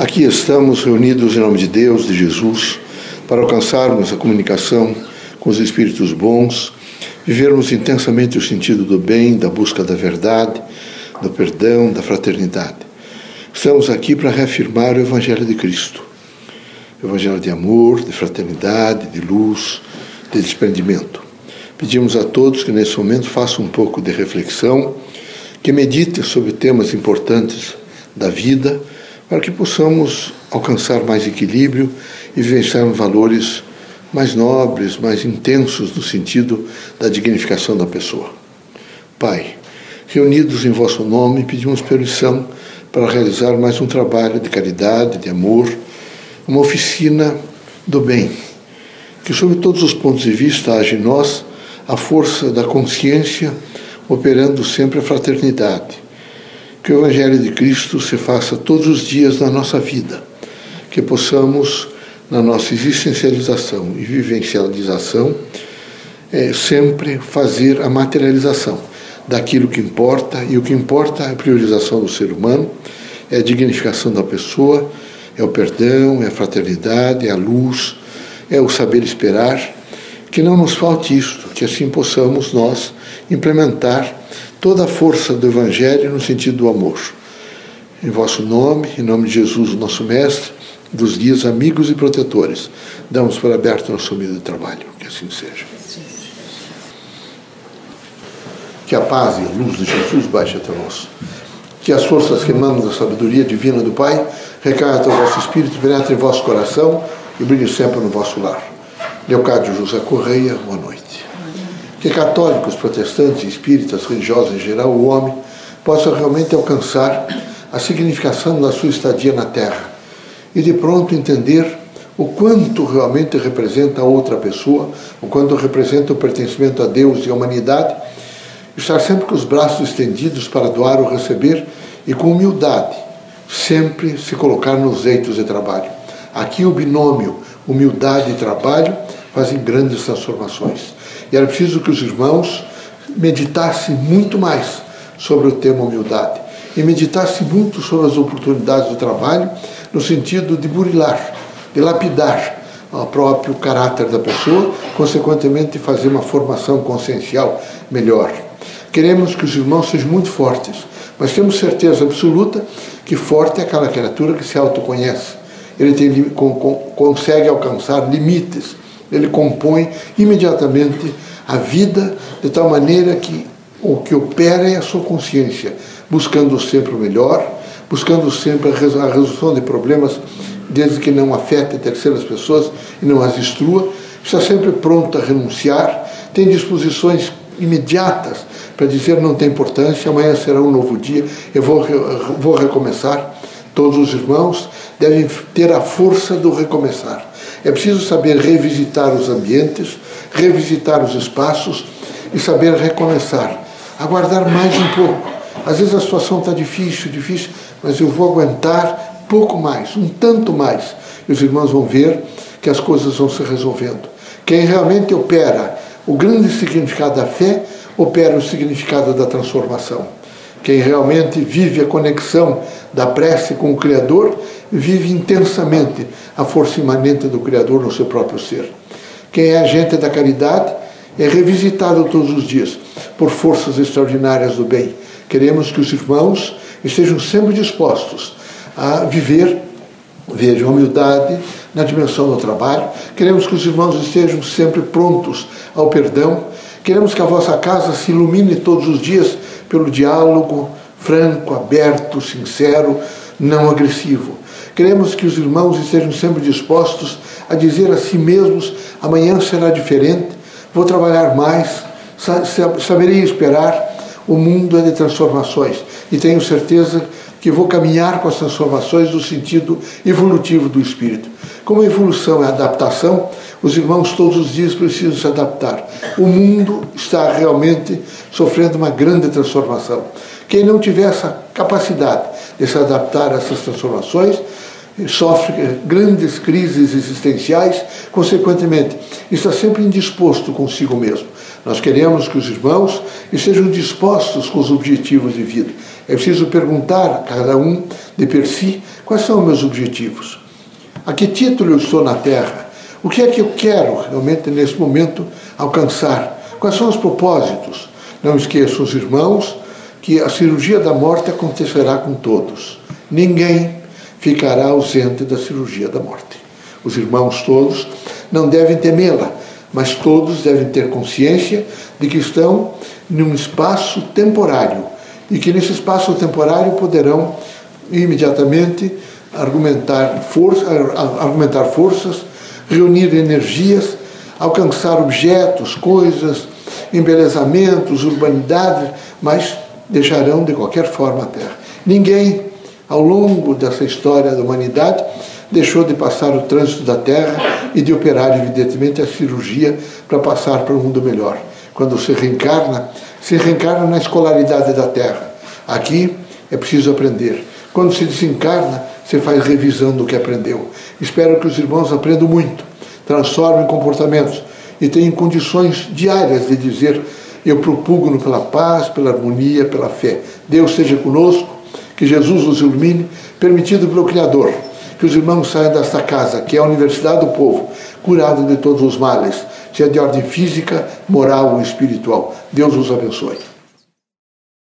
Aqui estamos reunidos em nome de Deus, de Jesus, para alcançarmos a comunicação com os espíritos bons, vivermos intensamente o sentido do bem, da busca da verdade, do perdão, da fraternidade. Estamos aqui para reafirmar o Evangelho de Cristo. O Evangelho de amor, de fraternidade, de luz, de desprendimento. Pedimos a todos que nesse momento façam um pouco de reflexão, que meditem sobre temas importantes da vida, para que possamos alcançar mais equilíbrio e vivenciarmos valores mais nobres, mais intensos no sentido da dignificação da pessoa. Pai, reunidos em vosso nome, pedimos permissão para realizar mais um trabalho de caridade, de amor, uma oficina do bem, que sob todos os pontos de vista age em nós a força da consciência, operando sempre a fraternidade. Que o Evangelho de Cristo se faça todos os dias na nossa vida, que possamos, na nossa existencialização e vivencialização, é, sempre fazer a materialização daquilo que importa, e o que importa é a priorização do ser humano, é a dignificação da pessoa, é o perdão, é a fraternidade, é a luz, é o saber esperar. Que não nos falte isto, que assim possamos nós implementar toda a força do Evangelho no sentido do amor. Em vosso nome, em nome de Jesus, nosso Mestre, dos dias amigos e protetores, damos por aberto nosso humilde trabalho. Que assim seja. Que a paz e a luz de Jesus baixe até nós. Que as forças que emanam da sabedoria divina do Pai recaiam até o vosso espírito, penetrem em vosso coração e brilhem sempre no vosso lar. Leocádio José Correia, boa noite. Que católicos, protestantes, espíritas, religiosos em geral, o homem possa realmente alcançar a significação da sua estadia na Terra e de pronto entender o quanto realmente representa a outra pessoa, o quanto representa o pertencimento a Deus e à humanidade estar sempre com os braços estendidos para doar ou receber e com humildade, sempre se colocar nos eitos de trabalho. Aqui o binômio humildade e trabalho fazem grandes transformações. E era preciso que os irmãos meditassem muito mais sobre o tema humildade e meditassem muito sobre as oportunidades do trabalho no sentido de burilar, de lapidar o próprio caráter da pessoa, consequentemente fazer uma formação consciencial melhor. Queremos que os irmãos sejam muito fortes, mas temos certeza absoluta que forte é aquela criatura que se autoconhece. Ele tem, consegue alcançar limites, ele compõe imediatamente a vida de tal maneira que o que opera é a sua consciência, buscando sempre o melhor, buscando sempre a resolução de problemas, desde que não afete terceiras pessoas e não as destrua, está sempre pronto a renunciar, tem disposições imediatas para dizer não tem importância, amanhã será um novo dia, eu vou, vou recomeçar. Todos os irmãos devem ter a força do recomeçar. É preciso saber revisitar os ambientes, revisitar os espaços e saber recomeçar. Aguardar mais um pouco. Às vezes a situação está difícil, difícil, mas eu vou aguentar pouco mais, um tanto mais. E os irmãos vão ver que as coisas vão se resolvendo. Quem realmente opera o grande significado da fé opera o significado da transformação. Quem realmente vive a conexão da prece com o Criador, vive intensamente a força imanente do Criador no seu próprio ser. Quem é agente da caridade é revisitado todos os dias por forças extraordinárias do bem. Queremos que os irmãos estejam sempre dispostos a viver, vejam, a humildade, na dimensão do trabalho. Queremos que os irmãos estejam sempre prontos ao perdão. Queremos que a vossa casa se ilumine todos os dias pelo diálogo franco, aberto, sincero, não agressivo. Queremos que os irmãos estejam sempre dispostos a dizer a si mesmos: amanhã será diferente, vou trabalhar mais, saberei esperar. O mundo é de transformações e tenho certeza que vou caminhar com as transformações no sentido evolutivo do espírito. Como a evolução é adaptação, os irmãos todos os dias precisam se adaptar. O mundo está realmente sofrendo uma grande transformação. Quem não tiver essa capacidade de se adaptar a essas transformações, sofre grandes crises existenciais, consequentemente, está sempre indisposto consigo mesmo. Nós queremos que os irmãos estejam dispostos com os objetivos de vida. É preciso perguntar a cada um de per si, quais são os meus objetivos? A que título eu estou na Terra? O que é que eu quero realmente nesse momento alcançar? Quais são os propósitos? Não esqueçam os irmãos que a cirurgia da morte acontecerá com todos. Ninguém ficará ausente da cirurgia da morte. Os irmãos todos não devem temê-la, mas todos devem ter consciência de que estão num espaço temporário e que nesse espaço temporário poderão imediatamente argumentar, força, argumentar forças, reunir energias, alcançar objetos, coisas, embelezamentos, urbanidades, mas deixarão de qualquer forma a Terra. Ninguém, ao longo dessa história da humanidade, deixou de passar o trânsito da Terra e de operar, evidentemente, a cirurgia para passar para um mundo melhor. Quando se reencarna, se reencarna na escolaridade da Terra. Aqui é preciso aprender. Quando se desencarna, se faz revisão do que aprendeu. Espero que os irmãos aprendam muito, transformem comportamentos e tenham condições diárias de dizer: Eu propugno pela paz, pela harmonia, pela fé. Deus seja conosco, que Jesus nos ilumine, permitido pelo Criador. Que os irmãos saiam desta casa, que é a Universidade do Povo, curado de todos os males, seja de ordem física, moral ou espiritual. Deus os abençoe.